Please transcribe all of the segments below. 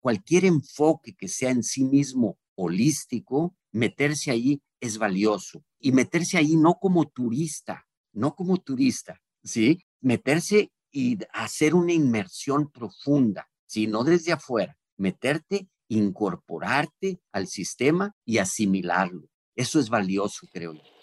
cualquier enfoque que sea en sí mismo holístico, meterse ahí es valioso. Y meterse ahí no como turista, no como turista, ¿sí? Meterse y hacer una inmersión profunda, sino desde afuera, meterte, incorporarte al sistema y asimilarlo. Eso es valioso, creo yo.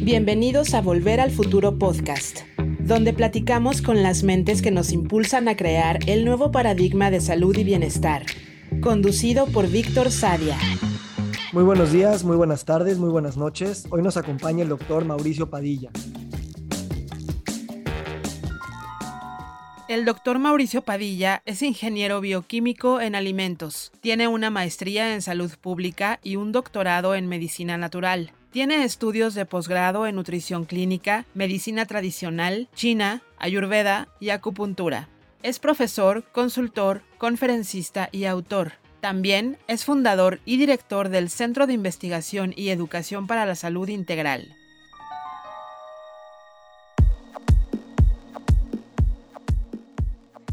Bienvenidos a Volver al Futuro Podcast, donde platicamos con las mentes que nos impulsan a crear el nuevo paradigma de salud y bienestar, conducido por Víctor Sadia. Muy buenos días, muy buenas tardes, muy buenas noches. Hoy nos acompaña el doctor Mauricio Padilla. El doctor Mauricio Padilla es ingeniero bioquímico en alimentos. Tiene una maestría en salud pública y un doctorado en medicina natural. Tiene estudios de posgrado en nutrición clínica, medicina tradicional, china, ayurveda y acupuntura. Es profesor, consultor, conferencista y autor. También es fundador y director del Centro de Investigación y Educación para la Salud Integral.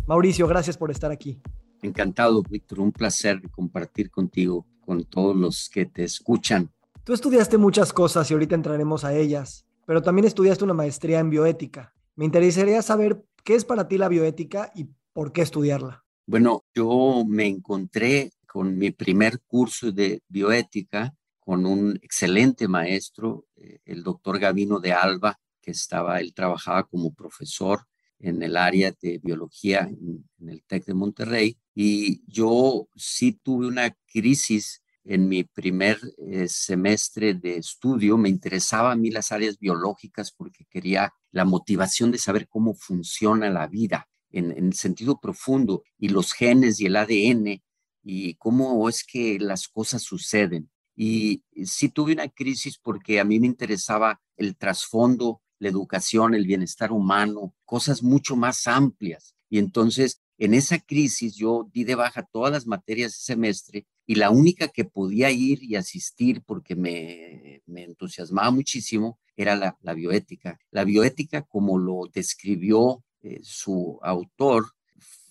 Mauricio, gracias por estar aquí. Encantado, Víctor. Un placer compartir contigo, con todos los que te escuchan Tú estudiaste muchas cosas y ahorita entraremos a ellas, pero también estudiaste una maestría en bioética. Me interesaría saber qué es para ti la bioética y por qué estudiarla. Bueno, yo me encontré con mi primer curso de bioética con un excelente maestro, eh, el doctor Gavino de Alba, que estaba, él trabajaba como profesor en el área de biología en, en el TEC de Monterrey, y yo sí tuve una crisis en mi primer eh, semestre de estudio me interesaba a mí las áreas biológicas porque quería la motivación de saber cómo funciona la vida en, en sentido profundo y los genes y el ADN y cómo es que las cosas suceden. Y sí tuve una crisis porque a mí me interesaba el trasfondo, la educación, el bienestar humano, cosas mucho más amplias. Y entonces en esa crisis yo di de baja todas las materias de semestre y la única que podía ir y asistir porque me, entusiasmaba muchísimo era la, bioética. La bioética, como lo describió eh, su autor,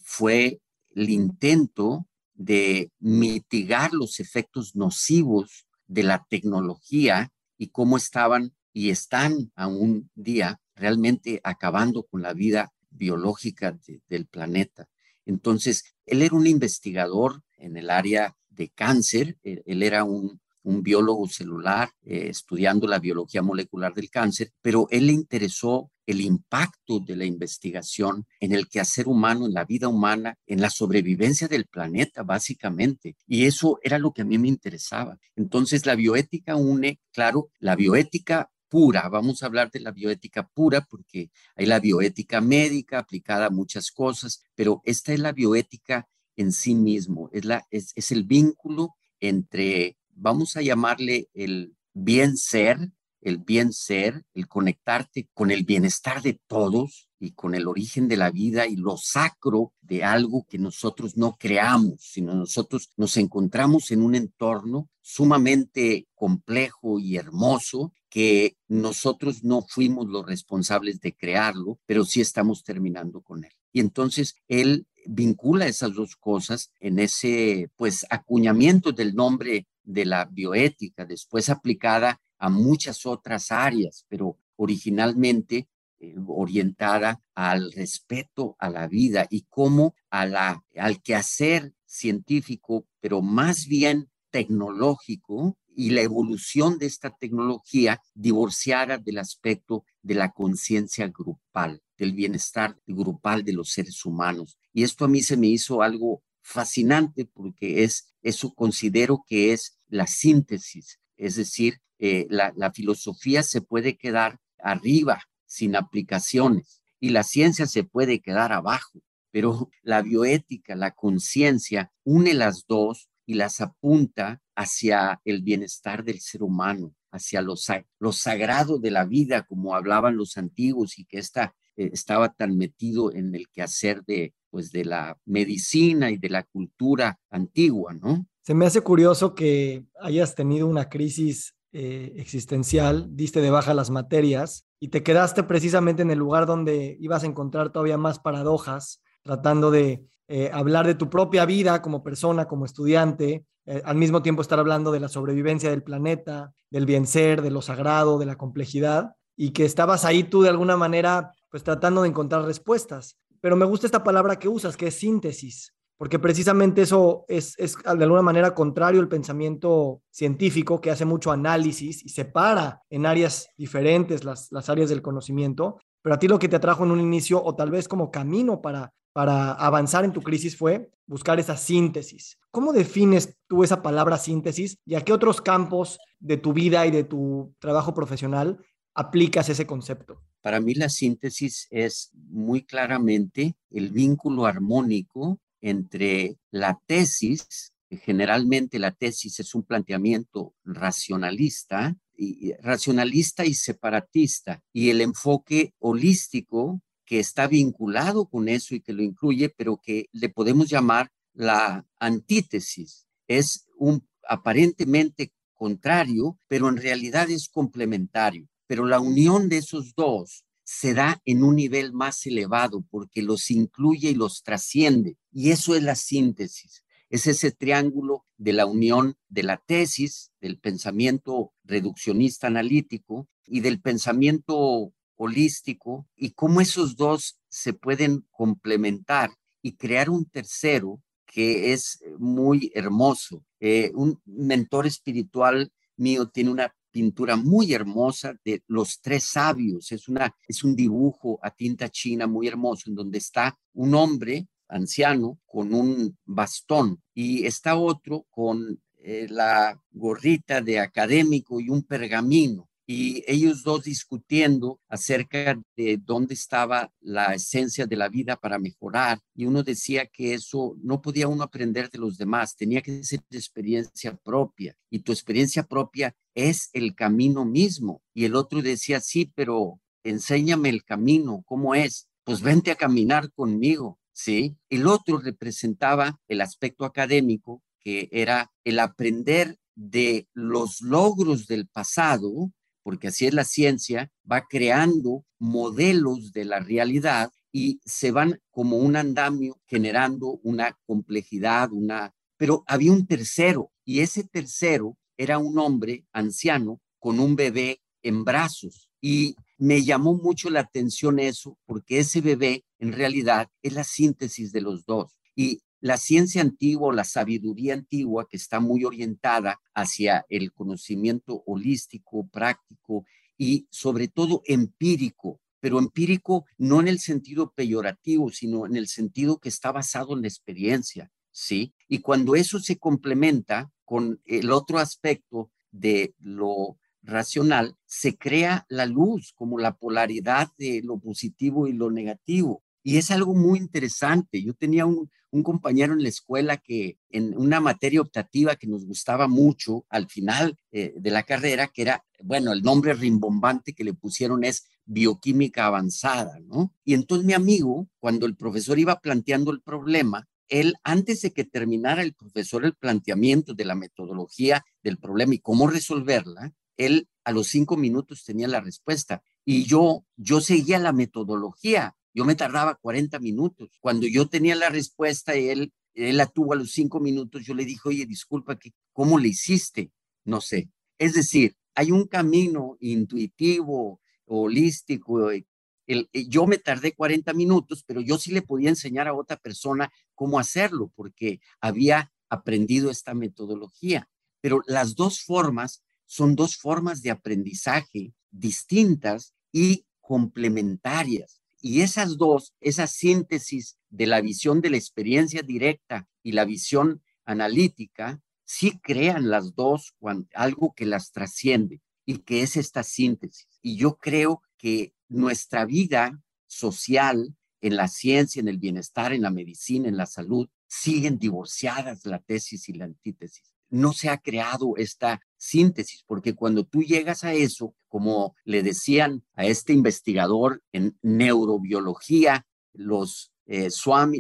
fue el intento de mitigar los efectos nocivos de la tecnología y cómo estaban y están a un día realmente acabando con la vida biológica del planeta. Entonces, él era un investigador en el área de cáncer, e, él era un, biólogo celular eh, estudiando la biología molecular del cáncer, pero él le interesó el impacto de la investigación en el quehacer humano, en la vida humana, en la sobrevivencia del planeta, básicamente. Y eso era lo que a mí me interesaba. Entonces, la bioética une, claro, la bioética pura. Vamos a hablar de la bioética pura porque hay la bioética médica aplicada a muchas cosas, pero esta es la bioética en sí mismo, es, la, es, es el vínculo entre, vamos a llamarle el bien ser, el bien ser, el conectarte con el bienestar de todos y con el origen de la vida y lo sacro de algo que nosotros no creamos, sino nosotros nos encontramos en un entorno sumamente complejo y hermoso que nosotros no fuimos los responsables de crearlo, pero sí estamos terminando con él. Y entonces él vincula esas dos cosas en ese pues acuñamiento del nombre de la bioética, después aplicada a muchas otras áreas, pero originalmente eh, orientada al respeto a la vida y como a la, al quehacer científico, pero más bien tecnológico y la evolución de esta tecnología divorciada del aspecto de la conciencia grupal, del bienestar grupal de los seres humanos. Y esto a mí se me hizo algo fascinante porque es, eso considero que es la síntesis, es decir, eh, la, la filosofía se puede quedar arriba sin aplicaciones y la ciencia se puede quedar abajo, pero la bioética, la conciencia, une las dos y las apunta hacia el bienestar del ser humano, hacia lo, lo sagrado de la vida, como hablaban los antiguos y que esta, eh, estaba tan metido en el quehacer de, pues, de la medicina y de la cultura antigua, ¿no? Se me hace curioso que hayas tenido una crisis eh, existencial, diste de baja las materias y te quedaste precisamente en el lugar donde ibas a encontrar todavía más paradojas, tratando de eh, hablar de tu propia vida como persona, como estudiante, eh, al mismo tiempo estar hablando de la sobrevivencia del planeta, del bien ser, de lo sagrado, de la complejidad, y que estabas ahí tú de alguna manera, pues tratando de encontrar respuestas. Pero me gusta esta palabra que usas, que es síntesis, porque precisamente eso es, es de alguna manera contrario al pensamiento científico que hace mucho análisis y separa en áreas diferentes las, las áreas del conocimiento, pero a ti lo que te atrajo en un inicio o tal vez como camino para para avanzar en tu crisis fue buscar esa síntesis. ¿Cómo defines tú esa palabra síntesis y a qué otros campos de tu vida y de tu trabajo profesional aplicas ese concepto? Para mí la síntesis es muy claramente el vínculo armónico entre la tesis, generalmente la tesis es un planteamiento racionalista, y, racionalista y separatista, y el enfoque holístico que está vinculado con eso y que lo incluye, pero que le podemos llamar la antítesis. Es un aparentemente contrario, pero en realidad es complementario. Pero la unión de esos dos se da en un nivel más elevado porque los incluye y los trasciende. Y eso es la síntesis. Es ese triángulo de la unión de la tesis, del pensamiento reduccionista analítico y del pensamiento holístico y cómo esos dos se pueden complementar y crear un tercero que es muy hermoso. Eh, un mentor espiritual mío tiene una pintura muy hermosa de los tres sabios. Es, una, es un dibujo a tinta china muy hermoso en donde está un hombre anciano con un bastón y está otro con eh, la gorrita de académico y un pergamino y ellos dos discutiendo acerca de dónde estaba la esencia de la vida para mejorar. Y uno decía que eso no podía uno aprender de los demás, tenía que ser de experiencia propia. Y tu experiencia propia es el camino mismo. Y el otro decía, sí, pero enséñame el camino, ¿cómo es? Pues vente a caminar conmigo, ¿sí? El otro representaba el aspecto académico, que era el aprender de los logros del pasado porque así es la ciencia, va creando modelos de la realidad y se van como un andamio generando una complejidad, una... Pero había un tercero y ese tercero era un hombre anciano con un bebé en brazos y me llamó mucho la atención eso porque ese bebé en realidad es la síntesis de los dos. Y la ciencia antigua, la sabiduría antigua, que está muy orientada hacia el conocimiento holístico, práctico y sobre todo empírico, pero empírico no en el sentido peyorativo, sino en el sentido que está basado en la experiencia, ¿sí? Y cuando eso se complementa con el otro aspecto de lo racional, se crea la luz como la polaridad de lo positivo y lo negativo. Y es algo muy interesante. Yo tenía un, compañero en la escuela que en una materia optativa que nos gustaba mucho al final eh, de la carrera, que era, bueno, el nombre rimbombante que le pusieron es bioquímica avanzada, ¿no? Y entonces mi amigo, cuando el profesor iba planteando el problema, él, antes de que terminara el profesor el planteamiento de la metodología del problema y cómo resolverla, él a los cinco minutos tenía la respuesta. Y yo, yo seguía la metodología yo me tardaba 40 minutos. Cuando yo tenía la respuesta, él, él la tuvo a los cinco minutos. Yo le dije, oye, disculpa, ¿cómo le hiciste? No sé. Es decir, hay un camino intuitivo, holístico. Eh, el, eh, yo me tardé 40 minutos, pero yo sí le podía enseñar a otra persona cómo hacerlo, porque había aprendido esta metodología. Pero las dos formas son dos formas de aprendizaje distintas y complementarias. Y esas dos, esa síntesis de la visión de la experiencia directa y la visión analítica, sí crean las dos algo que las trasciende y que es esta síntesis. Y yo creo que nuestra vida social en la ciencia, en el bienestar, en la medicina, en la salud, siguen divorciadas la tesis y la antítesis no se ha creado esta síntesis, porque cuando tú llegas a eso, como le decían a este investigador en neurobiología, los eh,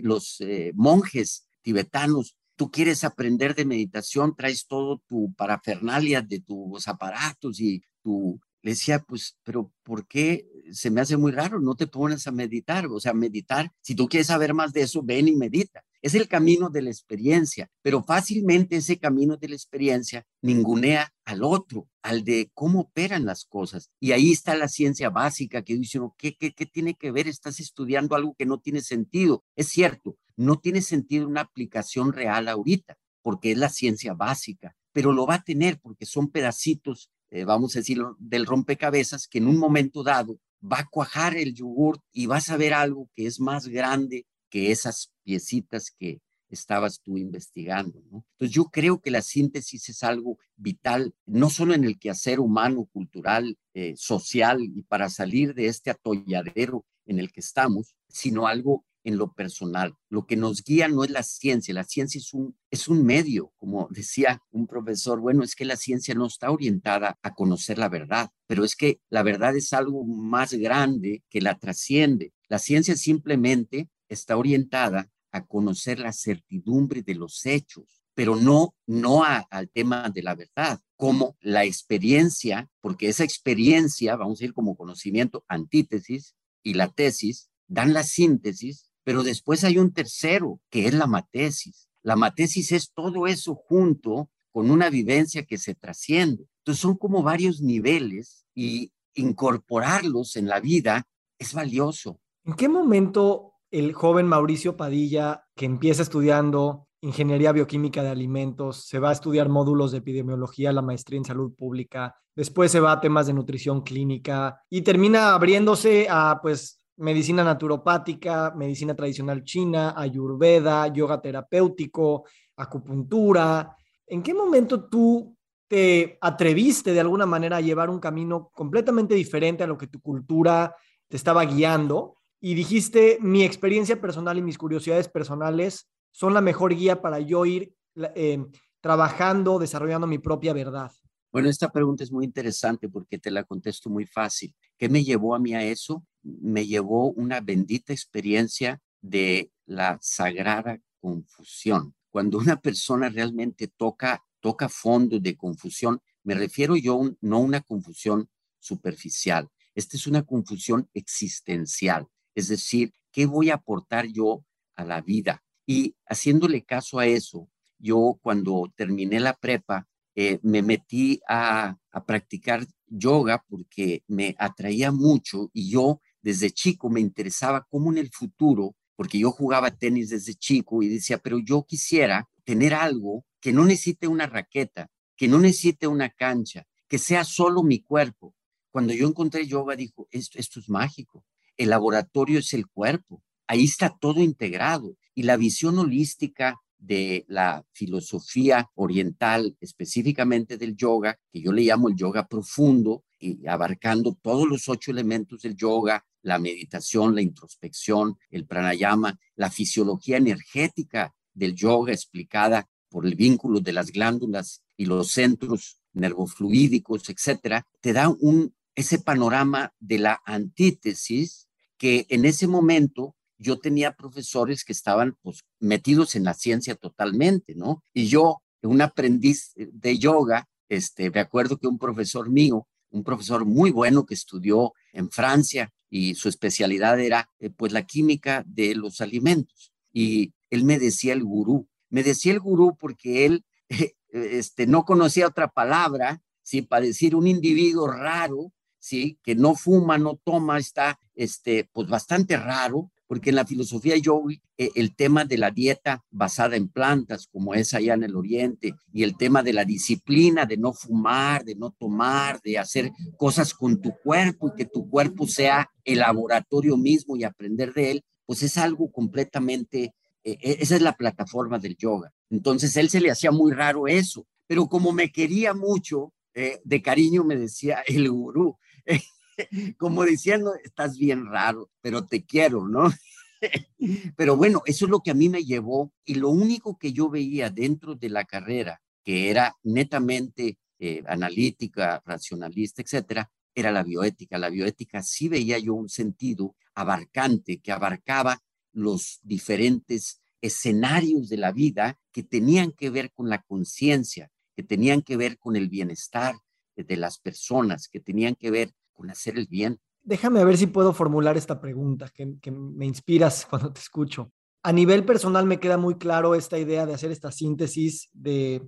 los eh, monjes tibetanos, tú quieres aprender de meditación, traes todo tu parafernalia de tus aparatos y tu... Le decía, pues, pero ¿por qué se me hace muy raro? No te pones a meditar, o sea, meditar, si tú quieres saber más de eso, ven y medita. Es el camino de la experiencia, pero fácilmente ese camino de la experiencia ningunea al otro, al de cómo operan las cosas. Y ahí está la ciencia básica que dice, ¿qué, qué, tiene que ver? Estás estudiando algo que no tiene sentido. Es cierto, no tiene sentido una aplicación real ahorita, porque es la ciencia básica, pero lo va a tener porque son pedacitos, eh, vamos a decir, del rompecabezas que en un momento dado va a cuajar el yogur y vas a ver algo que es más grande que esas piecitas que estabas tú investigando. Entonces yo creo que la síntesis es algo vital, no solo en el quehacer humano, cultural, eh, social y para salir de este atolladero en el que estamos, sino algo en lo personal. Lo que nos guía no es la ciencia, la ciencia es un, es un medio, como decía un profesor, bueno, es que la ciencia no está orientada a conocer la verdad, pero es que la verdad es algo más grande que la trasciende. La ciencia simplemente está orientada a conocer la certidumbre de los hechos, pero no, no al tema de la verdad, como la experiencia, porque esa experiencia, vamos a ir como conocimiento, antítesis y la tesis, dan la síntesis, pero después hay un tercero, que es la matesis. La matesis es todo eso junto con una vivencia que se trasciende. Entonces son como varios niveles y incorporarlos en la vida es valioso. ¿En qué momento el joven Mauricio Padilla, que empieza estudiando ingeniería bioquímica de alimentos, se va a estudiar módulos de epidemiología, la maestría en salud pública, después se va a temas de nutrición clínica y termina abriéndose a pues medicina naturopática, medicina tradicional china, ayurveda, yoga terapéutico, acupuntura. ¿En qué momento tú te atreviste de alguna manera a llevar un camino completamente diferente a lo que tu cultura te estaba guiando y dijiste, mi experiencia personal y mis curiosidades personales son la mejor guía para yo ir eh, trabajando, desarrollando mi propia verdad? Bueno, esta pregunta es muy interesante porque te la contesto muy fácil. ¿Qué me llevó a mí a eso? Me llevó una bendita experiencia de la sagrada confusión. Cuando una persona realmente toca, toca fondo de confusión, me refiero yo no a una confusión superficial, esta es una confusión existencial. Es decir, ¿qué voy a aportar yo a la vida? Y haciéndole caso a eso, yo cuando terminé la prepa, eh, me metí a, practicar yoga porque me atraía mucho y yo desde chico me interesaba cómo en el futuro, porque yo jugaba tenis desde chico y decía, pero yo quisiera tener algo que no necesite una raqueta, que no necesite una cancha, que sea solo mi cuerpo. Cuando yo encontré yoga, dijo, esto es mágico el laboratorio es el cuerpo. Ahí está todo integrado. Y la visión holística de la filosofía oriental, específicamente del yoga, que yo le llamo el yoga profundo, y abarcando todos los ocho elementos del yoga, la meditación, la introspección, el pranayama, la fisiología energética del yoga explicada por el vínculo de las glándulas y los centros nervofluídicos, etcétera, te da un ese panorama de la antítesis que en ese momento yo tenía profesores que estaban pues, metidos en la ciencia totalmente, ¿no? Y yo, un aprendiz de yoga, este, me acuerdo que un profesor mío, un profesor muy bueno que estudió en Francia y su especialidad era eh, pues la química de los alimentos. Y él me decía el gurú, me decía el gurú porque él este, no conocía otra palabra, ¿sí? para decir un individuo raro ¿sí? Que no fuma, no toma, está, este, pues bastante raro, porque en la filosofía yogi eh, el tema de la dieta basada en plantas, como es allá en el oriente, y el tema de la disciplina, de no fumar, de no tomar, de hacer cosas con tu cuerpo y que tu cuerpo sea el laboratorio mismo y aprender de él, pues es algo completamente, eh, e, esa es la plataforma del yoga. Entonces él se le hacía muy raro eso, pero como me quería mucho, eh, de cariño me decía el gurú, como diciendo, estás bien raro, pero te quiero, ¿no? pero bueno, eso es lo que a mí me llevó y lo único que yo veía dentro de la carrera, que era netamente eh, analítica, racionalista, etcétera, era la bioética. La bioética sí veía yo un sentido abarcante que abarcaba los diferentes escenarios de la vida que tenían que ver con la conciencia, que tenían que ver con el bienestar de las personas, que tenían que ver con hacer el bien. Déjame ver si puedo formular esta pregunta, que, que me inspiras cuando te escucho. A nivel personal me queda muy claro esta idea de hacer esta síntesis de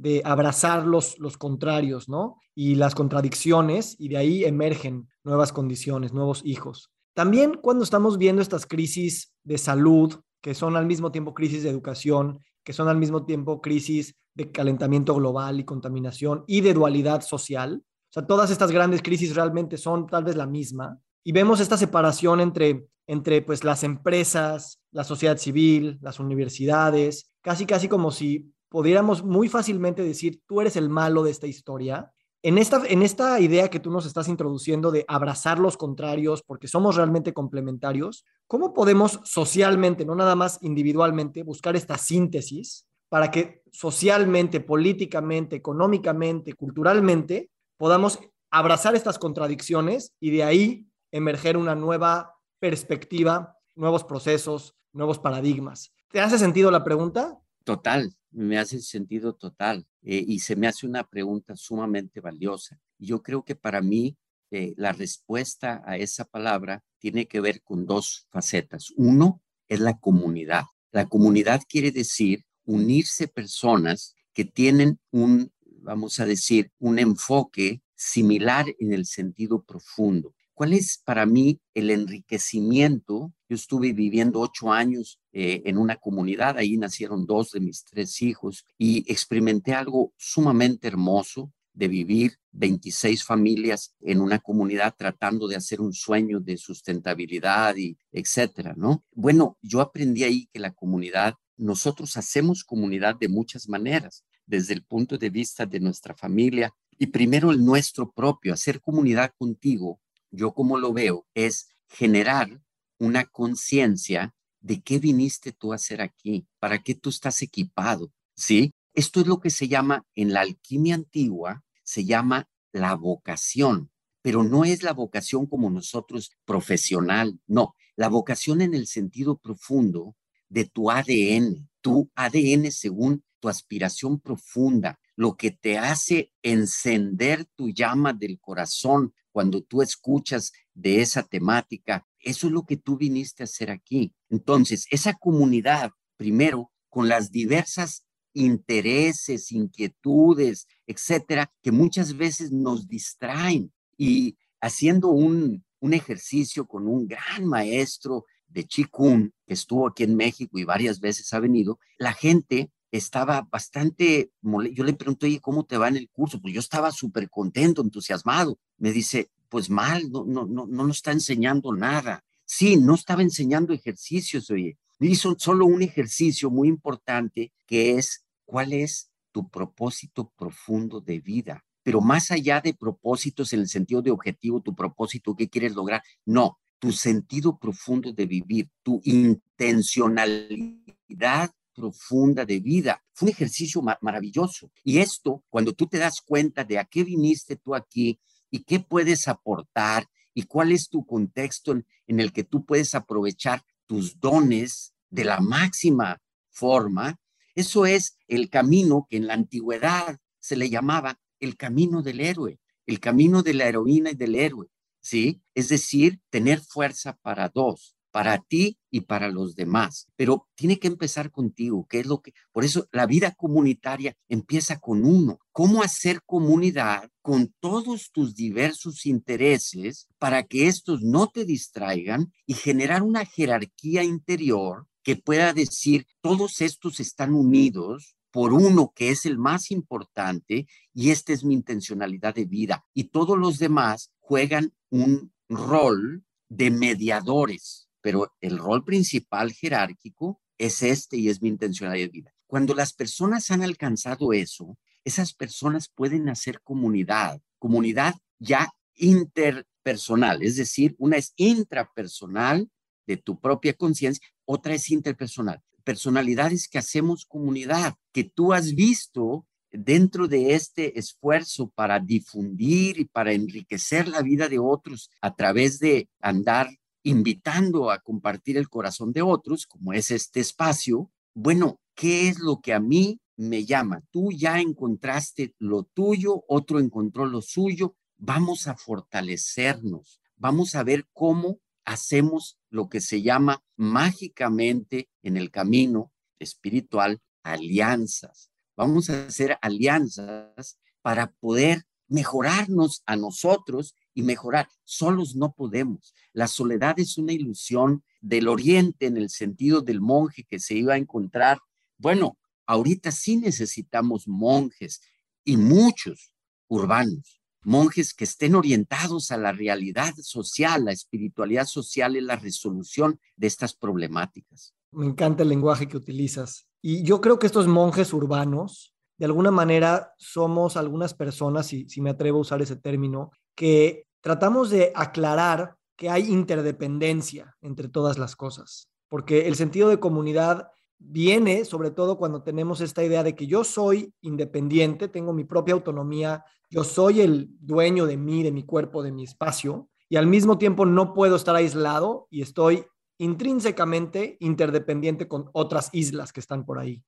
de abrazar los, los contrarios, ¿no? Y las contradicciones, y de ahí emergen nuevas condiciones, nuevos hijos. También cuando estamos viendo estas crisis de salud, que son al mismo tiempo crisis de educación, que son al mismo tiempo crisis de calentamiento global y contaminación y de dualidad social, o sea, todas estas grandes crisis realmente son tal vez la misma, y vemos esta separación entre, entre pues, las empresas, la sociedad civil, las universidades, casi casi como si pudiéramos muy fácilmente decir, tú eres el malo de esta historia. En esta, en esta idea que tú nos estás introduciendo de abrazar los contrarios porque somos realmente complementarios, ¿cómo podemos socialmente, no nada más individualmente, buscar esta síntesis para que socialmente, políticamente, económicamente, culturalmente, podamos abrazar estas contradicciones y de ahí emerger una nueva perspectiva, nuevos procesos, nuevos paradigmas. ¿Te hace sentido la pregunta? Total, me hace sentido total eh, y se me hace una pregunta sumamente valiosa. Yo creo que para mí eh, la respuesta a esa palabra tiene que ver con dos facetas. Uno es la comunidad. La comunidad quiere decir unirse personas que tienen un, vamos a decir, un enfoque similar en el sentido profundo. ¿Cuál es para mí el enriquecimiento? Yo estuve viviendo ocho años eh, en una comunidad, ahí nacieron dos de mis tres hijos y experimenté algo sumamente hermoso de vivir 26 familias en una comunidad tratando de hacer un sueño de sustentabilidad y etcétera, ¿no? Bueno, yo aprendí ahí que la comunidad, nosotros hacemos comunidad de muchas maneras, desde el punto de vista de nuestra familia y primero el nuestro propio, hacer comunidad contigo yo como lo veo, es generar una conciencia de qué viniste tú a hacer aquí, para qué tú estás equipado, ¿sí? Esto es lo que se llama en la alquimia antigua, se llama la vocación, pero no es la vocación como nosotros profesional, no, la vocación en el sentido profundo de tu ADN, tu ADN según tu aspiración profunda, lo que te hace encender tu llama del corazón cuando tú escuchas de esa temática, eso es lo que tú viniste a hacer aquí. Entonces, esa comunidad, primero, con las diversas intereses, inquietudes, etcétera, que muchas veces nos distraen y haciendo un, un ejercicio con un gran maestro de Chikun, que estuvo aquí en México y varias veces ha venido, la gente estaba bastante, yo le pregunto, oye, ¿cómo te va en el curso? Pues yo estaba súper contento, entusiasmado. Me dice, pues mal, no, no, no, no nos está enseñando nada. Sí, no estaba enseñando ejercicios, oye. Hizo solo un ejercicio muy importante que es, ¿cuál es tu propósito profundo de vida? Pero más allá de propósitos en el sentido de objetivo, tu propósito, ¿qué quieres lograr? No, tu sentido profundo de vivir, tu intencionalidad profunda de vida. Fue un ejercicio maravilloso. Y esto, cuando tú te das cuenta de a qué viniste tú aquí y qué puedes aportar y cuál es tu contexto en, el que tú puedes aprovechar tus dones de la máxima forma, eso es el camino que en la antigüedad se le llamaba el camino del héroe, el camino de la heroína y del héroe, ¿sí? Es decir, tener fuerza para dos, para ti y para los demás. Pero tiene que empezar contigo, que es lo que, por eso la vida comunitaria empieza con uno. ¿Cómo hacer comunidad con todos tus diversos intereses para que estos no te distraigan y generar una jerarquía interior que pueda decir, todos estos están unidos por uno que es el más importante y esta es mi intencionalidad de vida y todos los demás juegan un rol de mediadores pero el rol principal jerárquico es este y es mi intencionalidad de vida. Cuando las personas han alcanzado eso, esas personas pueden hacer comunidad, comunidad ya interpersonal, es decir, una es intrapersonal de tu propia conciencia, otra es interpersonal. Personalidades que hacemos comunidad, que tú has visto dentro de este esfuerzo para difundir y para enriquecer la vida de otros a través de andar invitando a compartir el corazón de otros, como es este espacio, bueno, ¿qué es lo que a mí me llama? Tú ya encontraste lo tuyo, otro encontró lo suyo, vamos a fortalecernos, vamos a ver cómo hacemos lo que se llama mágicamente en el camino espiritual alianzas. Vamos a hacer alianzas para poder mejorarnos a nosotros y mejorar. Solos no podemos. La soledad es una ilusión del oriente en el sentido del monje que se iba a encontrar. Bueno, ahorita sí necesitamos monjes y muchos urbanos, monjes que estén orientados a la realidad social, la espiritualidad social y la resolución de estas problemáticas. Me encanta el lenguaje que utilizas. Y yo creo que estos monjes urbanos, de alguna manera, somos algunas personas, si, me atrevo a usar ese término, que tratamos de aclarar que hay interdependencia entre todas las cosas, porque el sentido de comunidad viene sobre todo cuando tenemos esta idea de que yo soy independiente, tengo mi propia autonomía, yo soy el dueño de mí, de mi cuerpo, de mi espacio, y al mismo tiempo no puedo estar aislado y estoy intrínsecamente interdependiente con otras islas que están por ahí.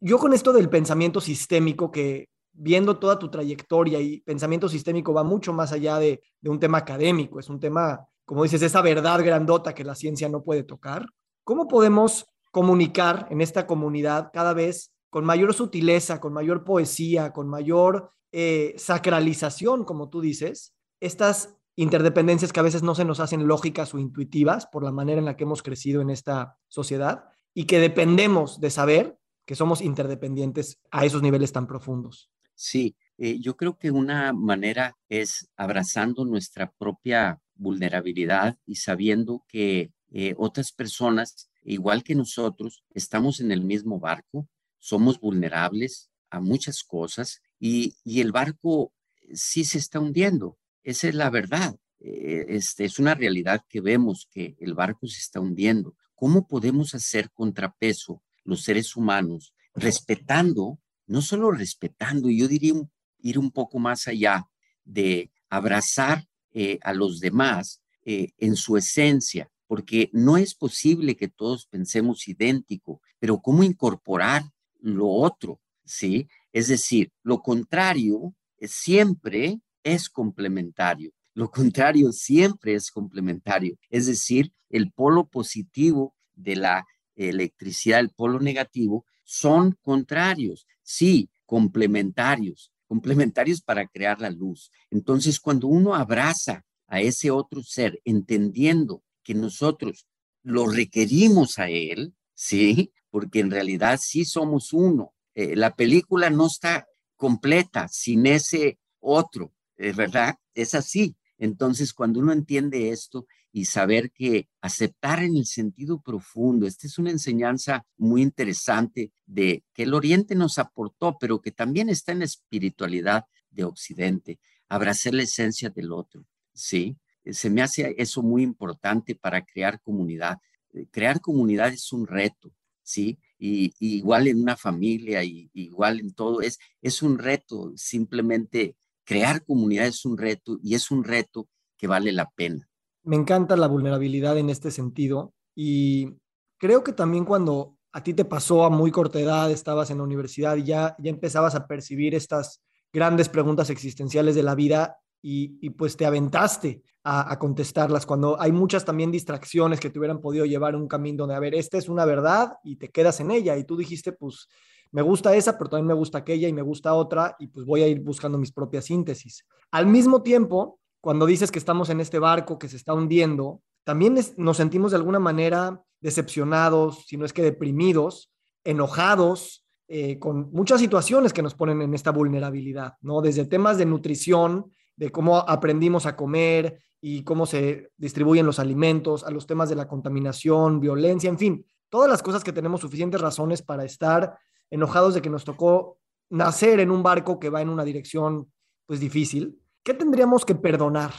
Yo con esto del pensamiento sistémico, que viendo toda tu trayectoria y pensamiento sistémico va mucho más allá de, un tema académico, es un tema, como dices, esa verdad grandota que la ciencia no puede tocar. ¿Cómo podemos comunicar en esta comunidad cada vez con mayor sutileza, con mayor poesía, con mayor eh, sacralización, como tú dices, estas interdependencias que a veces no se nos hacen lógicas o intuitivas por la manera en la que hemos crecido en esta sociedad y que dependemos de saber que somos interdependientes a esos niveles tan profundos. Sí, eh, yo creo que una manera es abrazando nuestra propia vulnerabilidad y sabiendo que eh, otras personas, igual que nosotros, estamos en el mismo barco, somos vulnerables a muchas cosas y, y el barco sí se está hundiendo. Esa es la verdad. Eh, este, es una realidad que vemos que el barco se está hundiendo. ¿Cómo podemos hacer contrapeso los seres humanos respetando, no solo respetando, yo diría ir un poco más allá de abrazar eh, a los demás eh, en su esencia, porque no es posible que todos pensemos idéntico, pero cómo incorporar lo otro, ¿sí? Es decir, lo contrario siempre es complementario. Lo contrario siempre es complementario. Es decir, el polo positivo de la electricidad, el polo negativo, son contrarios, sí, complementarios, complementarios para crear la luz. Entonces, cuando uno abraza a ese otro ser, entendiendo que nosotros lo requerimos a él, sí, porque en realidad sí somos uno. Eh, la película no está completa sin ese otro, es ¿verdad? Es así. Entonces, cuando uno entiende esto y saber que aceptar en el sentido profundo, esta es una enseñanza muy interesante de que el Oriente nos aportó, pero que también está en la espiritualidad de Occidente, abrazar la esencia del otro, ¿sí? Se me hace eso muy importante para crear comunidad. Eh, crear comunidad es un reto, ¿sí? Y, igual en una familia, y, igual en todo, es, es un reto simplemente crear comunidad es un reto y es un reto que vale la pena. Me encanta la vulnerabilidad en este sentido y creo que también cuando a ti te pasó a muy corta edad, estabas en la universidad y ya, ya empezabas a percibir estas grandes preguntas existenciales de la vida y, pues te aventaste a, a, contestarlas cuando hay muchas también distracciones que te hubieran podido llevar un camino donde, a ver, esta es una verdad y te quedas en ella y tú dijiste, pues me gusta esa, pero también me gusta aquella y me gusta otra y pues voy a ir buscando mis propias síntesis. Al mismo tiempo, cuando dices que estamos en este barco que se está hundiendo, también nos sentimos de alguna manera decepcionados, si no es que deprimidos, enojados, eh, con muchas situaciones que nos ponen en esta vulnerabilidad, ¿no? Desde temas de nutrición, de cómo aprendimos a comer y cómo se distribuyen los alimentos, a los temas de la contaminación, violencia, en fin, todas las cosas que tenemos suficientes razones para estar enojados de que nos tocó nacer en un barco que va en una dirección pues difícil. ¿Qué tendríamos que perdonar?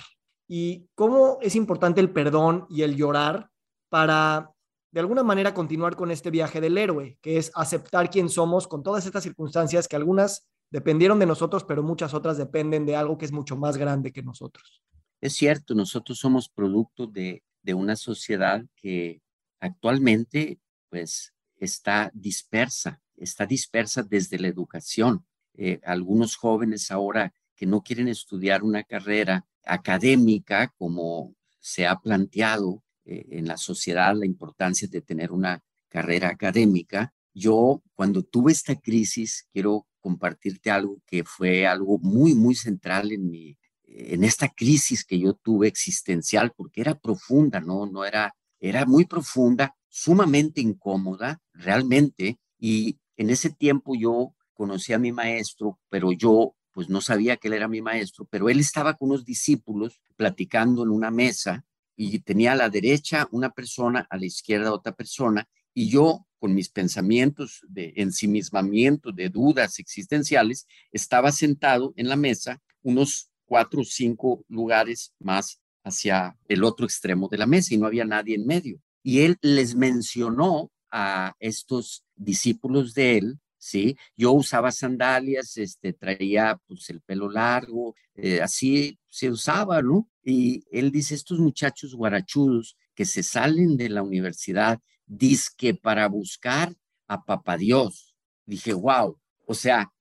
¿Y cómo es importante el perdón y el llorar para de alguna manera continuar con este viaje del héroe, que es aceptar quién somos con todas estas circunstancias que algunas dependieron de nosotros, pero muchas otras dependen de algo que es mucho más grande que nosotros? Es cierto, nosotros somos producto de, de una sociedad que actualmente pues está dispersa, está dispersa desde la educación. Eh, algunos jóvenes ahora que no quieren estudiar una carrera académica como se ha planteado eh, en la sociedad la importancia de tener una carrera académica. Yo cuando tuve esta crisis, quiero compartirte algo que fue algo muy, muy central en mi, en esta crisis que yo tuve existencial, porque era profunda, ¿no? No era, era muy profunda, sumamente incómoda, realmente, y en ese tiempo yo conocí a mi maestro, pero yo pues no sabía que él era mi maestro, pero él estaba con unos discípulos platicando en una mesa y tenía a la derecha una persona, a la izquierda otra persona, y yo con mis pensamientos de ensimismamiento, de dudas existenciales, estaba sentado en la mesa unos cuatro o cinco lugares más hacia el otro extremo de la mesa y no había nadie en medio. Y él les mencionó a estos discípulos de él, ¿sí? Yo usaba sandalias, este, traía pues el pelo largo, eh, así se usaba, ¿no? Y él dice, estos muchachos guarachudos que se salen de la universidad, que para buscar a papá Dios. Dije, wow, o sea,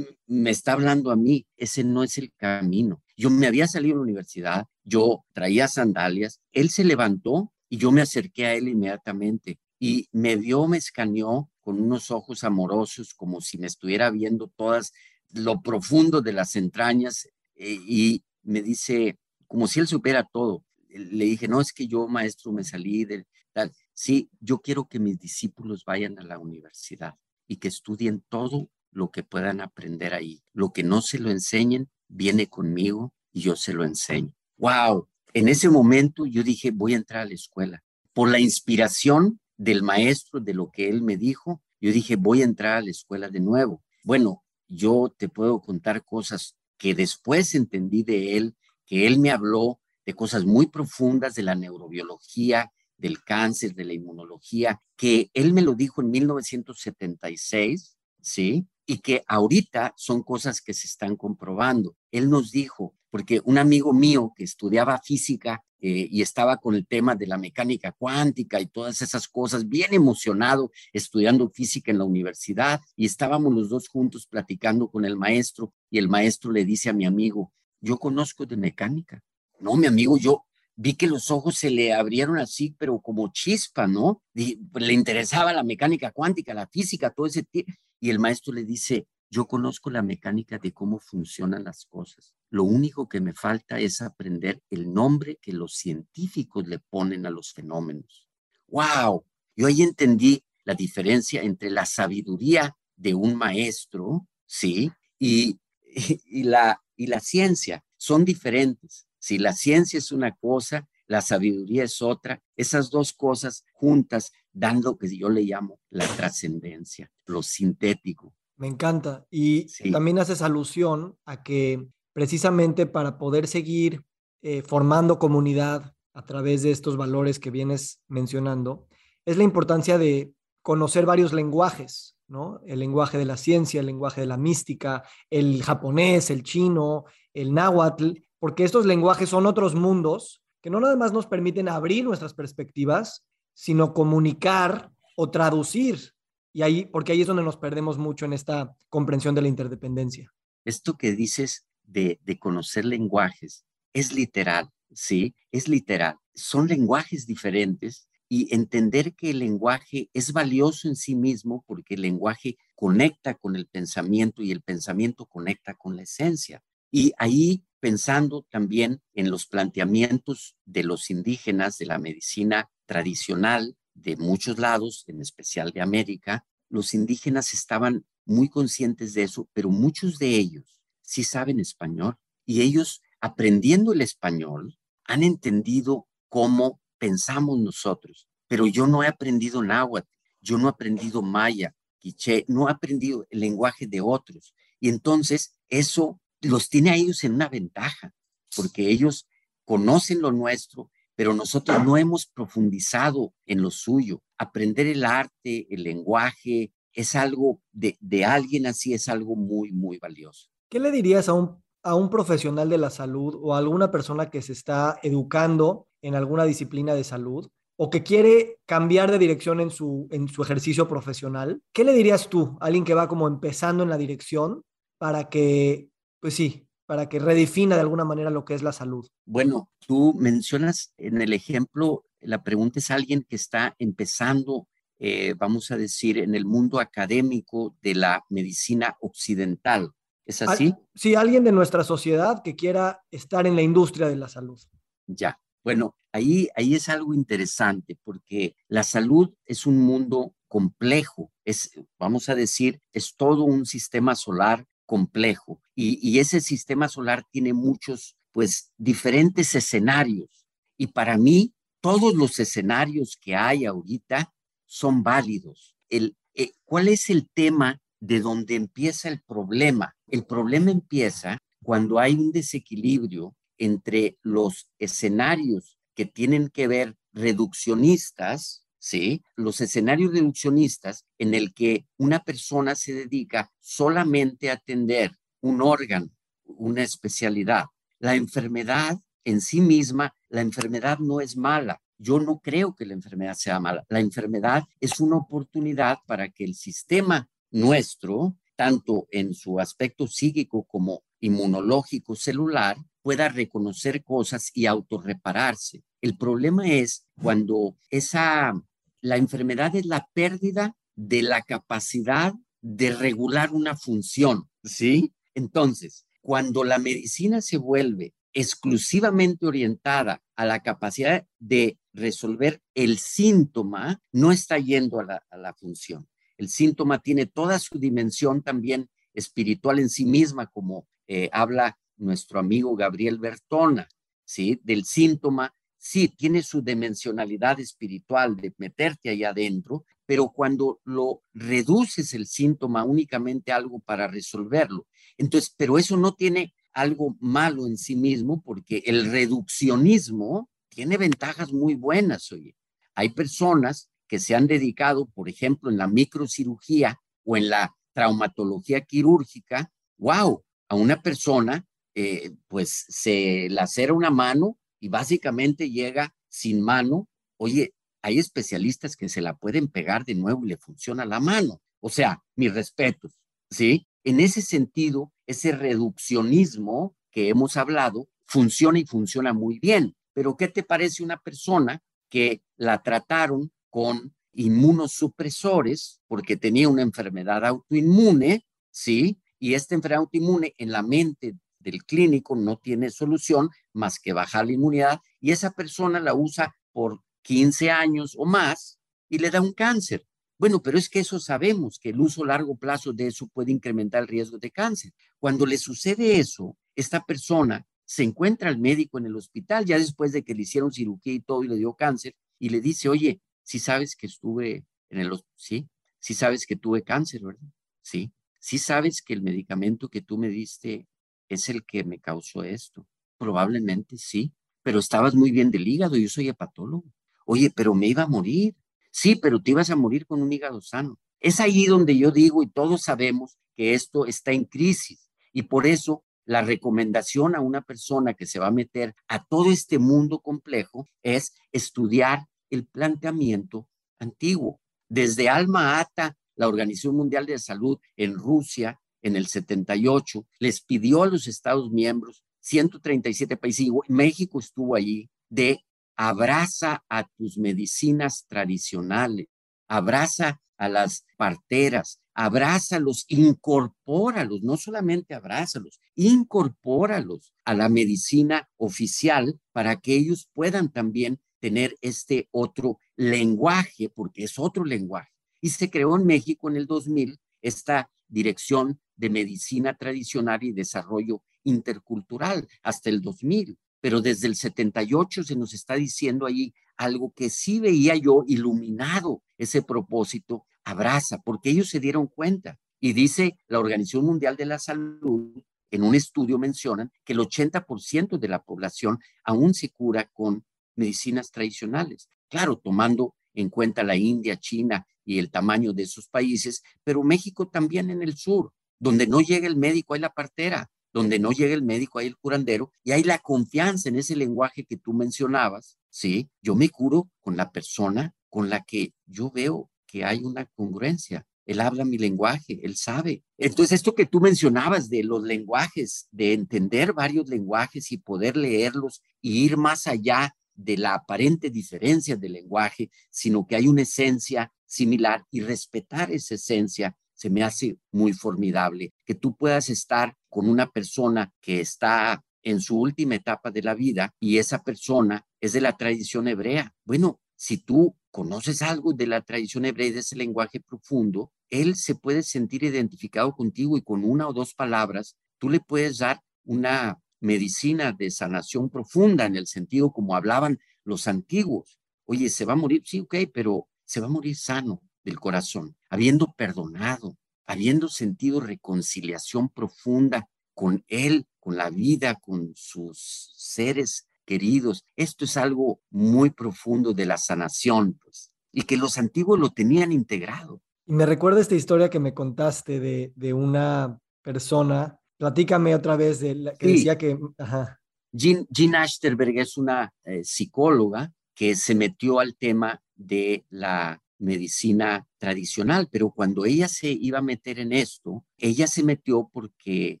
me, está hablando a mí, ese no es el camino. Yo me había salido de la universidad, yo traía sandalias, él se levantó y yo me acerqué a él inmediatamente y me vio, me escaneó con unos ojos amorosos, como si me estuviera viendo todas lo profundo de las entrañas eh, y me dice, como si él supiera todo. Le dije, no, es que yo, maestro, me salí del tal. Sí, yo quiero que mis discípulos vayan a la universidad y que estudien todo lo que puedan aprender ahí. Lo que no se lo enseñen, viene conmigo y yo se lo enseño. ¡Wow! En ese momento yo dije, voy a entrar a la escuela. Por la inspiración del maestro, de lo que él me dijo, yo dije, voy a entrar a la escuela de nuevo. Bueno, yo te puedo contar cosas que después entendí de él, que él me habló de cosas muy profundas de la neurobiología, del cáncer, de la inmunología, que él me lo dijo en 1976, ¿sí? y que ahorita son cosas que se están comprobando. Él nos dijo, porque un amigo mío que estudiaba física eh, y estaba con el tema de la mecánica cuántica y todas esas cosas, bien emocionado estudiando física en la universidad y estábamos los dos juntos platicando con el maestro y el maestro le dice a mi amigo, yo conozco de mecánica. No, mi amigo, yo vi que los ojos se le abrieron así, pero como chispa, ¿no? le interesaba la mecánica cuántica, la física, todo ese tipo. Y el maestro le dice, yo conozco la mecánica de cómo funcionan las cosas. Lo único que me falta es aprender el nombre que los científicos le ponen a los fenómenos. ¡Wow! Yo ahí entendí la diferencia entre la sabiduría de un maestro, ¿sí? Y, y, la, y la ciencia. Son diferentes. Si la ciencia es una cosa, la sabiduría es otra. Esas dos cosas juntas dan lo que yo le llamo la trascendencia, lo sintético. Me encanta. Y también haces alusión a que precisamente para poder seguir eh, formando comunidad a través de estos valores que vienes mencionando, es la importancia de conocer varios lenguajes, ¿no? El lenguaje de la ciencia, el lenguaje de la mística, el japonés, el chino, el náhuatl, porque estos lenguajes son otros mundos que no nada más nos permiten abrir nuestras perspectivas, sino comunicar o traducir. Y ahí, porque ahí es donde nos perdemos mucho en esta comprensión de la interdependencia. Esto que dices de, de conocer lenguajes es literal, ¿sí? Es literal. Son lenguajes diferentes y entender que el lenguaje es valioso en sí mismo porque el lenguaje conecta con el pensamiento y el pensamiento conecta con la esencia. Y ahí pensando también en los planteamientos de los indígenas de la medicina tradicional de muchos lados, en especial de América, los indígenas estaban muy conscientes de eso, pero muchos de ellos sí saben español y ellos aprendiendo el español han entendido cómo pensamos nosotros. Pero yo no he aprendido náhuatl, yo no he aprendido maya, quiché, no he aprendido el lenguaje de otros. Y entonces eso los tiene a ellos en una ventaja, porque ellos conocen lo nuestro, pero nosotros no hemos profundizado en lo suyo. Aprender el arte, el lenguaje, es algo de, alguien así, es algo muy, muy valioso. ¿Qué le dirías a un, a un profesional de la salud o a alguna persona que se está educando en alguna disciplina de salud o que quiere cambiar de dirección en su, en su ejercicio profesional, ¿qué le dirías tú a alguien que va como empezando en la dirección para que, pues sí, para que redefina de alguna manera lo que es la salud? Bueno, tú mencionas en el ejemplo, la pregunta es alguien que está empezando, eh, vamos a decir, en el mundo académico de la medicina occidental. ¿Es así? Sí, alguien de nuestra sociedad que quiera estar en la industria de la salud. Ya, bueno, ahí, ahí es algo interesante porque la salud es un mundo complejo, es, vamos a decir, es todo un sistema solar complejo y, ese sistema solar tiene muchos, pues, diferentes escenarios. Y para mí, todos los escenarios que hay ahorita son válidos. El, eh, ¿Cuál es el tema de donde empieza el problema? El problema empieza cuando hay un desequilibrio entre los escenarios que tienen que ver reduccionistas, ¿sí? Los escenarios reduccionistas en el que una persona se dedica solamente a atender un órgano, una especialidad. La enfermedad en sí misma, la enfermedad no es mala. Yo no creo que la enfermedad sea mala. La enfermedad es una oportunidad para que el sistema nuestro, tanto en su aspecto psíquico como inmunológico celular, pueda reconocer cosas y autorrepararse. El problema es cuando esa, la enfermedad es la pérdida de la capacidad de regular una función, ¿sí? Entonces, cuando la medicina se vuelve exclusivamente orientada a la capacidad de resolver el síntoma, no está yendo a la, función. El síntoma tiene toda su dimensión también espiritual en sí misma, como eh, habla nuestro amigo Gabriel Bertona, ¿sí? Del síntoma, sí, tiene su dimensionalidad espiritual de meterte allá adentro, pero cuando lo reduces el síntoma únicamente algo para resolverlo, entonces, pero eso no tiene algo malo en sí mismo porque el reduccionismo tiene ventajas muy buenas, oye. Hay personas que se han dedicado, por ejemplo, en la microcirugía o en la traumatología quirúrgica, wow, a una persona eh, pues se lacera una mano y básicamente llega sin mano. Oye, hay especialistas que se la pueden pegar de nuevo y le funciona la mano. O sea, mis respetos, ¿sí? En ese sentido, ese reduccionismo que hemos hablado funciona y funciona muy bien. Pero ¿qué te parece una persona que la trataron con inmunosupresores porque tenía una enfermedad autoinmune, ¿sí? Y esta enfermedad autoinmune en la mente del clínico no tiene solución más que bajar la inmunidad y esa persona la usa por 15 años o más y le da un cáncer. Bueno, pero es que eso sabemos, que el uso a largo plazo de eso puede incrementar el riesgo de cáncer. Cuando le sucede eso, esta persona se encuentra al médico en el hospital, ya después de que le hicieron cirugía y todo y le dio cáncer, y le dice, oye, si sabes que estuve en el hospital, sí, si sabes que tuve cáncer, ¿verdad? Sí, si sabes que el medicamento que tú me diste es el que me causó esto. Probablemente sí, pero estabas muy bien del hígado, yo soy hepatólogo. Oye, pero me iba a morir. Sí, pero te ibas a morir con un hígado sano. Es ahí donde yo digo y todos sabemos que esto está en crisis y por eso la recomendación a una persona que se va a meter a todo este mundo complejo es estudiar el planteamiento antiguo. Desde Alma Ata, la Organización Mundial de Salud en Rusia, en el 78, les pidió a los Estados miembros, 137 países, México estuvo allí, de abraza a tus medicinas tradicionales, abraza a las parteras, abrázalos, incorpóralos, no solamente abrázalos, incorpóralos a la medicina oficial para que ellos puedan también tener este otro lenguaje, porque es otro lenguaje. Y se creó en México en el 2000 esta Dirección de Medicina Tradicional y Desarrollo Intercultural hasta el 2000. Pero desde el 78 se nos está diciendo ahí algo que sí veía yo iluminado ese propósito, abraza, porque ellos se dieron cuenta. Y dice la Organización Mundial de la Salud, en un estudio mencionan que el 80% de la población aún se cura con medicinas tradicionales. Claro, tomando en cuenta la India, China y el tamaño de esos países, pero México también en el sur, donde no llega el médico, hay la partera, donde no llega el médico, hay el curandero, y hay la confianza en ese lenguaje que tú mencionabas, ¿sí? Yo me curo con la persona con la que yo veo que hay una congruencia. Él habla mi lenguaje, él sabe. Entonces, esto que tú mencionabas de los lenguajes, de entender varios lenguajes y poder leerlos y ir más allá de la aparente diferencia del lenguaje, sino que hay una esencia similar y respetar esa esencia se me hace muy formidable. Que tú puedas estar con una persona que está en su última etapa de la vida y esa persona es de la tradición hebrea. Bueno, si tú conoces algo de la tradición hebrea y de ese lenguaje profundo, él se puede sentir identificado contigo y con una o dos palabras tú le puedes dar una medicina de sanación profunda en el sentido como hablaban los antiguos. Oye, se va a morir, sí, ok, pero se va a morir sano del corazón, habiendo perdonado, habiendo sentido reconciliación profunda con él, con la vida, con sus seres queridos. Esto es algo muy profundo de la sanación, pues, y que los antiguos lo tenían integrado. Y me recuerda esta historia que me contaste de, de una persona. Platícame otra vez de la que decía que... Ajá. Jean, Jean Ashterberg es una eh, psicóloga que se metió al tema de la medicina tradicional, pero cuando ella se iba a meter en esto, ella se metió porque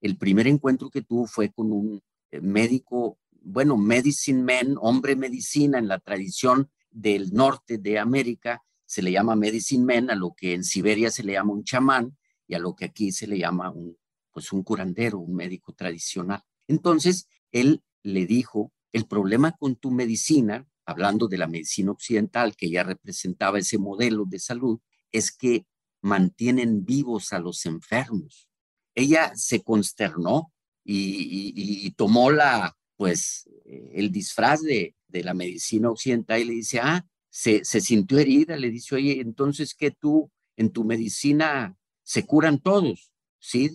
el primer encuentro que tuvo fue con un eh, médico bueno, medicine man, hombre medicina en la tradición del norte de América, se le llama medicine man, a lo que en Siberia se le llama un chamán y a lo que aquí se le llama un, pues un curandero, un médico tradicional. Entonces, él le dijo, el problema con tu medicina, hablando de la medicina occidental, que ya representaba ese modelo de salud, es que mantienen vivos a los enfermos. Ella se consternó y tomó la, pues eh, el disfraz de, de, la medicina occidental y le dice, ah, se, sintió herida, le dice, oye, entonces que tú en tu medicina se curan todos. Sí,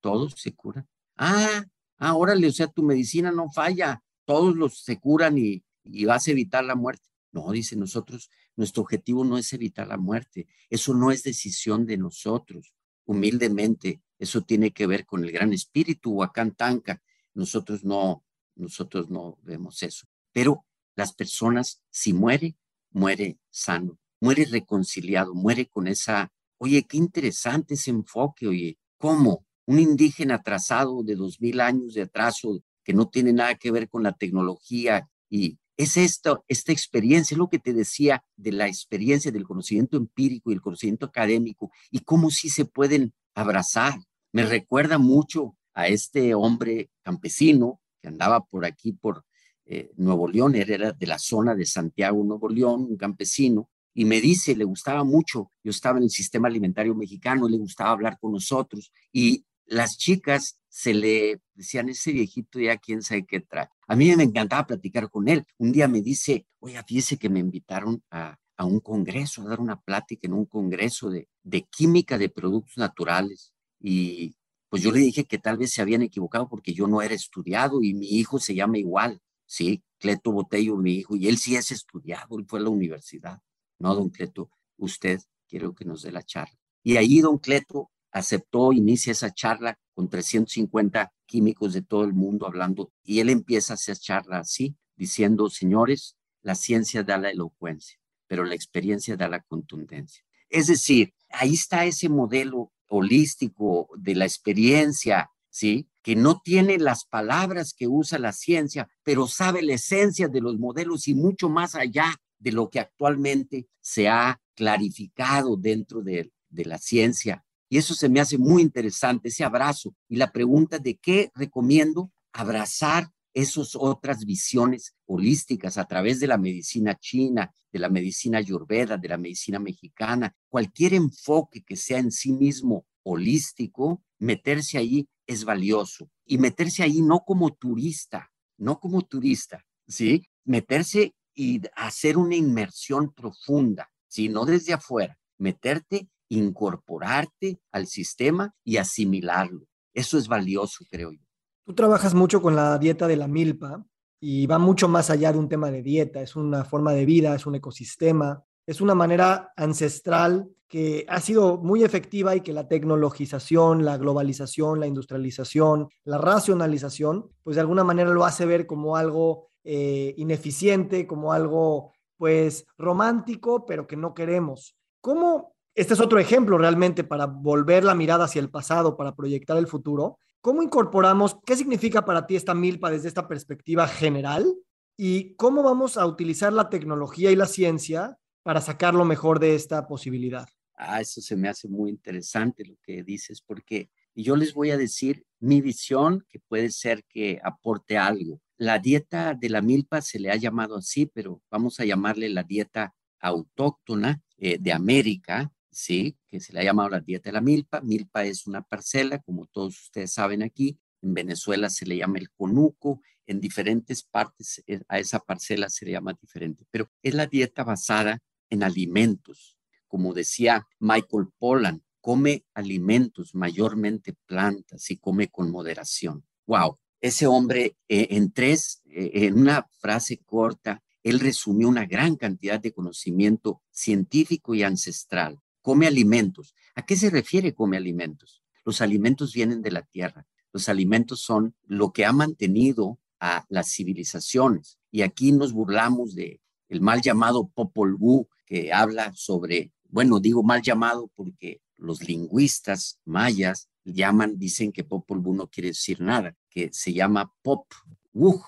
todos se curan. Ah, ah, órale, o sea, tu medicina no falla, todos los se curan y, y vas a evitar la muerte. No, dice nosotros, nuestro objetivo no es evitar la muerte, eso no es decisión de nosotros, humildemente, eso tiene que ver con el gran espíritu, Huacán Tanca. Nosotros no, nosotros no vemos eso. Pero las personas, si muere, muere sano, muere reconciliado, muere con esa, oye, qué interesante ese enfoque, oye, ¿cómo? Un indígena atrasado de dos mil años de atraso que no tiene nada que ver con la tecnología y es esto, esta experiencia, es lo que te decía de la experiencia del conocimiento empírico y el conocimiento académico y cómo sí se pueden abrazar. Me recuerda mucho a este hombre campesino que andaba por aquí, por eh, Nuevo León, era de la zona de Santiago, Nuevo León, un campesino, y me dice, le gustaba mucho, yo estaba en el sistema alimentario mexicano, le gustaba hablar con nosotros, y las chicas se le decían, ese viejito ya quién sabe qué trae. A mí me encantaba platicar con él. Un día me dice, oye, fíjese que me invitaron a, a un congreso, a dar una plática en un congreso de, de química de productos naturales. Y pues yo le dije que tal vez se habían equivocado porque yo no era estudiado y mi hijo se llama igual, ¿sí? Cleto Botello, mi hijo, y él sí es estudiado, él fue a la universidad. No, don Cleto, usted quiero que nos dé la charla. Y ahí don Cleto aceptó, inicia esa charla con 350 químicos de todo el mundo hablando, y él empieza esa charla así, diciendo, señores, la ciencia da la elocuencia, pero la experiencia da la contundencia. Es decir, ahí está ese modelo holístico, de la experiencia, ¿sí? Que no tiene las palabras que usa la ciencia, pero sabe la esencia de los modelos y mucho más allá de lo que actualmente se ha clarificado dentro de, de la ciencia. Y eso se me hace muy interesante, ese abrazo. Y la pregunta de qué recomiendo abrazar esas otras visiones holísticas a través de la medicina china, de la medicina ayurveda, de la medicina mexicana, cualquier enfoque que sea en sí mismo holístico, meterse ahí es valioso. Y meterse ahí no como turista, no como turista, ¿sí? Meterse y hacer una inmersión profunda, ¿sí? No desde afuera, meterte, incorporarte al sistema y asimilarlo. Eso es valioso, creo yo. Tú trabajas mucho con la dieta de la milpa y va mucho más allá de un tema de dieta, es una forma de vida, es un ecosistema. es una manera ancestral que ha sido muy efectiva y que la tecnologización, la globalización, la industrialización, la racionalización, pues de alguna manera lo hace ver como algo eh, ineficiente, como algo pues romántico, pero que no queremos. ¿Cómo, este es otro ejemplo realmente para volver la mirada hacia el pasado, para proyectar el futuro? ¿Cómo incorporamos, qué significa para ti esta milpa desde esta perspectiva general? ¿Y cómo vamos a utilizar la tecnología y la ciencia para sacar lo mejor de esta posibilidad? Ah, eso se me hace muy interesante lo que dices, porque yo les voy a decir mi visión, que puede ser que aporte algo. La dieta de la milpa se le ha llamado así, pero vamos a llamarle la dieta autóctona eh, de América, ¿sí? Que se le ha llamado la dieta de la milpa. Milpa es una parcela, como todos ustedes saben aquí. En Venezuela se le llama el conuco, en diferentes partes eh, a esa parcela se le llama diferente, pero es la dieta basada en alimentos, como decía Michael Pollan, come alimentos, mayormente plantas y come con moderación. Wow, ese hombre eh, en tres, eh, en una frase corta, él resumió una gran cantidad de conocimiento científico y ancestral. Come alimentos. ¿A qué se refiere come alimentos? Los alimentos vienen de la tierra. Los alimentos son lo que ha mantenido a las civilizaciones. Y aquí nos burlamos de el mal llamado Popol Vuh, que habla sobre bueno, digo mal llamado porque los lingüistas mayas llaman, dicen que Popol Vuh no quiere decir nada, que se llama Pop Vuh,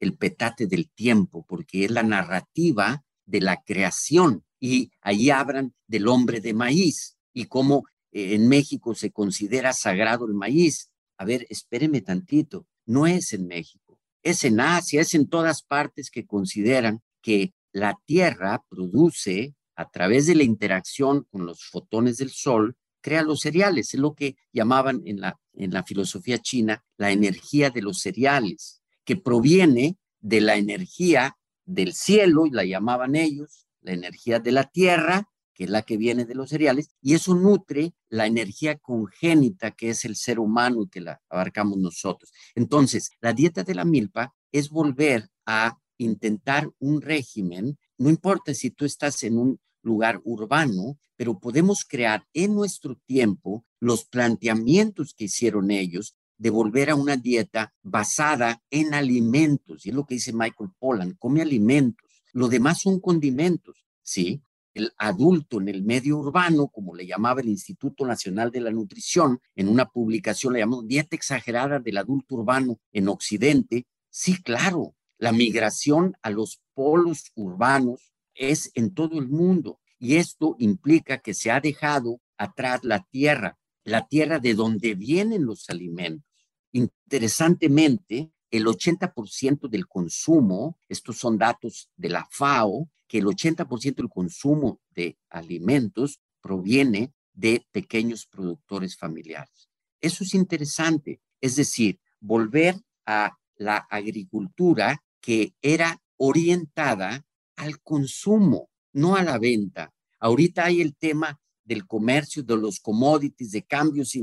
el petate del tiempo, porque es la narrativa de la creación. Y ahí hablan del hombre de maíz y cómo eh, en México se considera sagrado el maíz. A ver, espéreme tantito, no es en México, es en Asia, es en todas partes que consideran que la tierra produce a través de la interacción con los fotones del sol, crea los cereales. Es lo que llamaban en la, en la filosofía china la energía de los cereales, que proviene de la energía del cielo, y la llamaban ellos, la energía de la tierra, que es la que viene de los cereales, y eso nutre la energía congénita que es el ser humano y que la abarcamos nosotros. Entonces, la dieta de la milpa es volver a intentar un régimen, no importa si tú estás en un lugar urbano, pero podemos crear en nuestro tiempo los planteamientos que hicieron ellos de volver a una dieta basada en alimentos. Y es lo que dice Michael Pollan, come alimentos. Lo demás son condimentos, ¿sí? El adulto en el medio urbano, como le llamaba el Instituto Nacional de la Nutrición, en una publicación le llamó dieta exagerada del adulto urbano en Occidente. Sí, claro, la migración a los polos urbanos es en todo el mundo y esto implica que se ha dejado atrás la tierra, la tierra de donde vienen los alimentos. Interesantemente, el 80% del consumo, estos son datos de la FAO, que el 80% del consumo de alimentos proviene de pequeños productores familiares. Eso es interesante, es decir, volver a la agricultura que era orientada al consumo, no a la venta. Ahorita hay el tema del comercio, de los commodities, de cambios.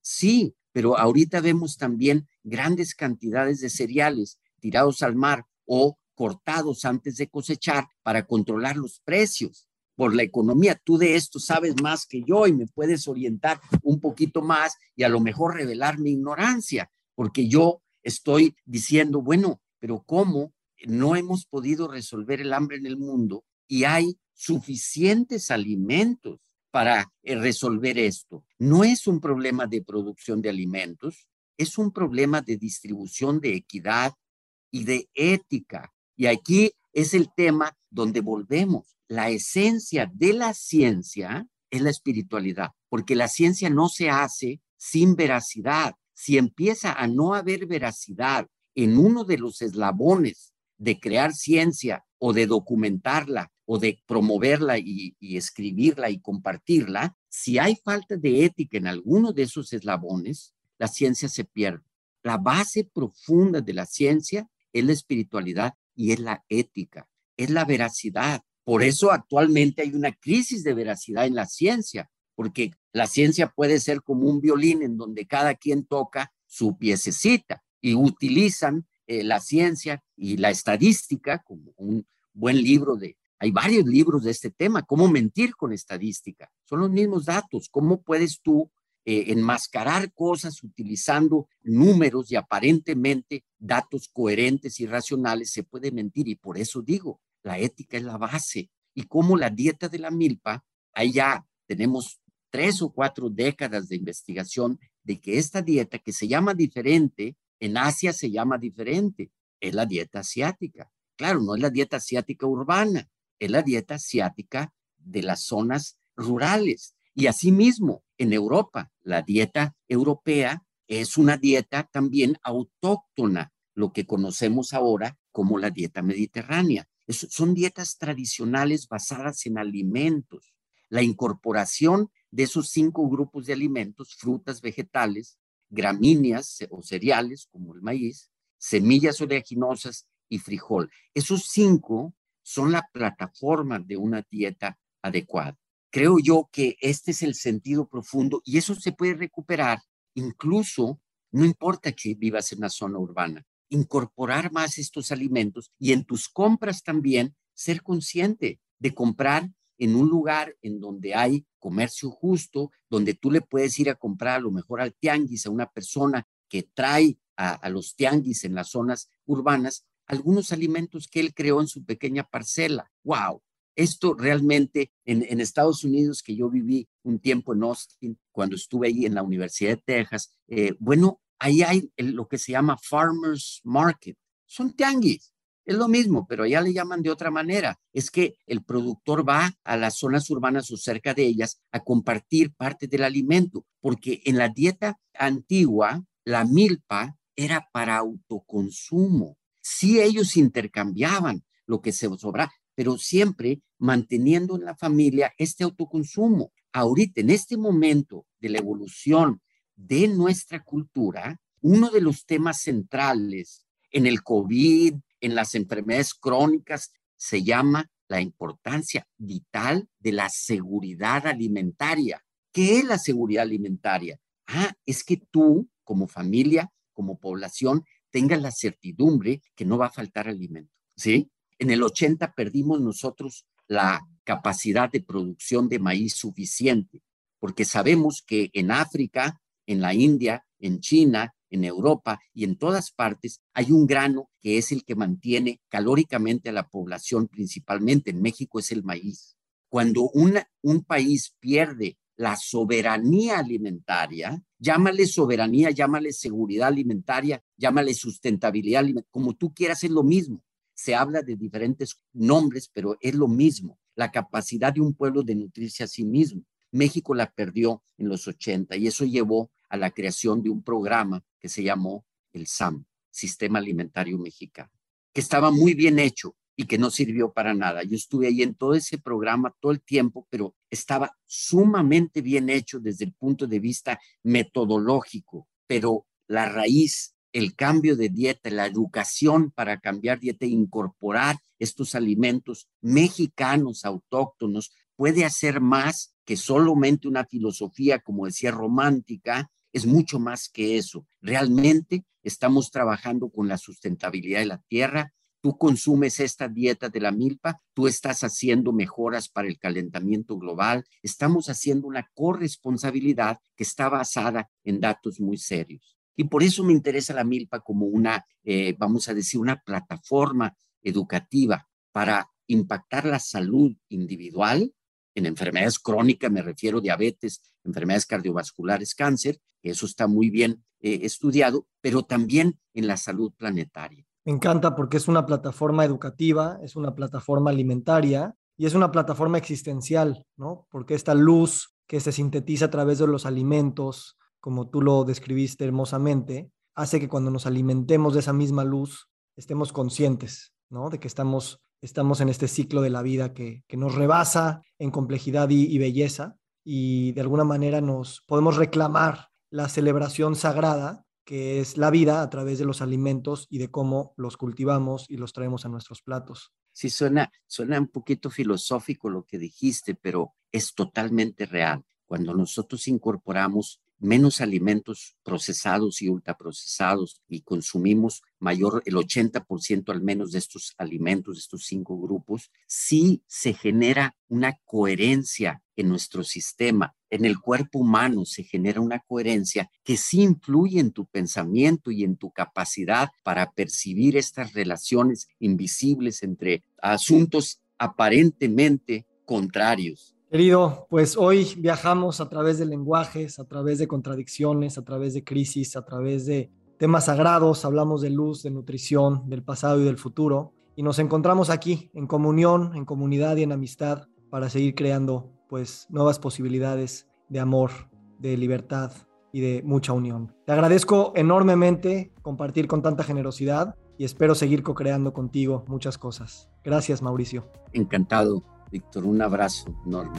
Sí, pero ahorita vemos también grandes cantidades de cereales tirados al mar o cortados antes de cosechar para controlar los precios por la economía. Tú de esto sabes más que yo y me puedes orientar un poquito más y a lo mejor revelar mi ignorancia, porque yo estoy diciendo, bueno, pero ¿cómo no hemos podido resolver el hambre en el mundo y hay suficientes alimentos para eh, resolver esto. No es un problema de producción de alimentos, es un problema de distribución de equidad y de ética. Y aquí es el tema donde volvemos. La esencia de la ciencia es la espiritualidad, porque la ciencia no se hace sin veracidad. Si empieza a no haber veracidad en uno de los eslabones de crear ciencia o de documentarla o de promoverla y, escribirla y compartirla, si hay falta de ética en alguno de esos eslabones, la ciencia se pierde. La base profunda de la ciencia es la espiritualidad y es la ética, es la veracidad. Por eso actualmente hay una crisis de veracidad en la ciencia, porque la ciencia puede ser como un violín en donde cada quien toca su piececita y utilizan eh, la ciencia y la estadística como un buen libro de Hay varios libros de este tema, cómo mentir con estadística. Son los mismos datos. ¿Cómo puedes tú eh, enmascarar cosas utilizando números y aparentemente datos coherentes y racionales? Se puede mentir y por eso digo, la ética es la base. Y como la dieta de la milpa, ahí ya tenemos tres o cuatro décadas de investigación de que esta dieta que se llama diferente, en Asia se llama diferente, es la dieta asiática. Claro, no es la dieta asiática urbana, es la dieta asiática de las zonas rurales. Y asimismo, en Europa, la dieta europea es una dieta también autóctona, lo que conocemos ahora como la dieta mediterránea. son dietas tradicionales basadas en alimentos. La incorporación de esos cinco grupos de alimentos, frutas, vegetales, gramíneas o cereales como el maíz, semillas oleaginosas y frijol. Esos cinco son la plataforma de una dieta adecuada. Creo yo que este es el sentido profundo y eso se puede recuperar incluso, no importa que vivas en una zona urbana, incorporar más estos alimentos y en tus compras también ser consciente de comprar en un lugar en donde hay comercio justo, donde tú le puedes ir a comprar a lo mejor al tianguis a una persona que trae a, los tianguis en las zonas urbanas algunos alimentos que él creó en su pequeña parcela. ¡Wow! Esto realmente en, Estados Unidos, que yo viví un tiempo en Austin, cuando estuve ahí en la Universidad de Texas, eh, bueno, ahí hay lo que se llama farmers market. Son tianguis. Es lo mismo, pero allá le llaman de otra manera. Es que el productor va a las zonas urbanas o cerca de ellas a compartir parte del alimento, porque en la dieta antigua, la milpa era para autoconsumo. Sí ellos intercambiaban lo que se sobra, pero siempre manteniendo en la familia este autoconsumo. Ahorita, en este momento de la evolución de nuestra cultura, uno de los temas centrales en el COVID, en las enfermedades crónicas, se llama la importancia vital de la seguridad alimentaria. ¿Qué es la seguridad alimentaria? Ah, es que tú, como familia, como población, tengas la certidumbre que no va a faltar alimento, ¿sí? En el 80 perdimos nosotros la capacidad de producción de maíz suficiente, porque sabemos que en África, en la India, en China, en Europa y en todas partes hay un grano que es el que mantiene calóricamente a la población, principalmente en México es el maíz. Cuando un país pierde la soberanía alimentaria, llámale soberanía, llámale seguridad alimentaria, llámale sustentabilidad alimentaria, como tú quieras, es lo mismo. Se habla de diferentes nombres, pero es lo mismo. La capacidad de un pueblo de nutrirse a sí mismo. México la perdió en los 80 y eso llevó a la creación de un programa que se llamó el SAM, Sistema Alimentario Mexicano, que estaba muy bien hecho y que no sirvió para nada. Yo estuve ahí en todo ese programa todo el tiempo, pero estaba sumamente bien hecho desde el punto de vista metodológico, pero la raíz, el cambio de dieta, la educación para cambiar dieta e incorporar estos alimentos mexicanos autóctonos puede hacer más que solamente una filosofía, como decía, romántica, es mucho más que eso. Realmente estamos trabajando con la sustentabilidad de la tierra. Tú consumes esta dieta de la milpa, tú estás haciendo mejoras para el calentamiento global, estamos haciendo una corresponsabilidad que está basada en datos muy serios. Y por eso me interesa la milpa como una, eh, vamos a decir, una plataforma educativa para impactar la salud individual, en enfermedades crónicas, me refiero a diabetes, enfermedades cardiovasculares, cáncer, eso está muy bien eh, estudiado, pero también en la salud planetaria. Me encanta porque es una plataforma educativa, es una plataforma alimentaria y es una plataforma existencial, ¿no? Porque esta luz que se sintetiza a través de los alimentos, como tú lo describiste hermosamente, hace que cuando nos alimentemos de esa misma luz estemos conscientes, ¿no? De que estamos estamos en este ciclo de la vida que, nos rebasa en complejidad y, belleza y de alguna manera nos podemos reclamar la celebración sagrada que es la vida a través de los alimentos y de cómo los cultivamos y los traemos a nuestros platos. Sí, suena, suena un poquito filosófico lo que dijiste, pero es totalmente real. Cuando nosotros incorporamos menos alimentos procesados y ultraprocesados y consumimos mayor, el 80% al menos de estos alimentos, de estos cinco grupos, sí se genera una coherencia en nuestro sistema, en el cuerpo humano se genera una coherencia que sí influye en tu pensamiento y en tu capacidad para percibir estas relaciones invisibles entre asuntos aparentemente contrarios. Querido, pues hoy viajamos a través de lenguajes, a través de contradicciones, a través de crisis, a través de temas sagrados, hablamos de luz, de nutrición, del pasado y del futuro, y nos encontramos aquí en comunión, en comunidad y en amistad para seguir creando pues nuevas posibilidades de amor, de libertad y de mucha unión. Te agradezco enormemente compartir con tanta generosidad y espero seguir co-creando contigo muchas cosas. Gracias, Mauricio. Encantado, Víctor. Un abrazo enorme.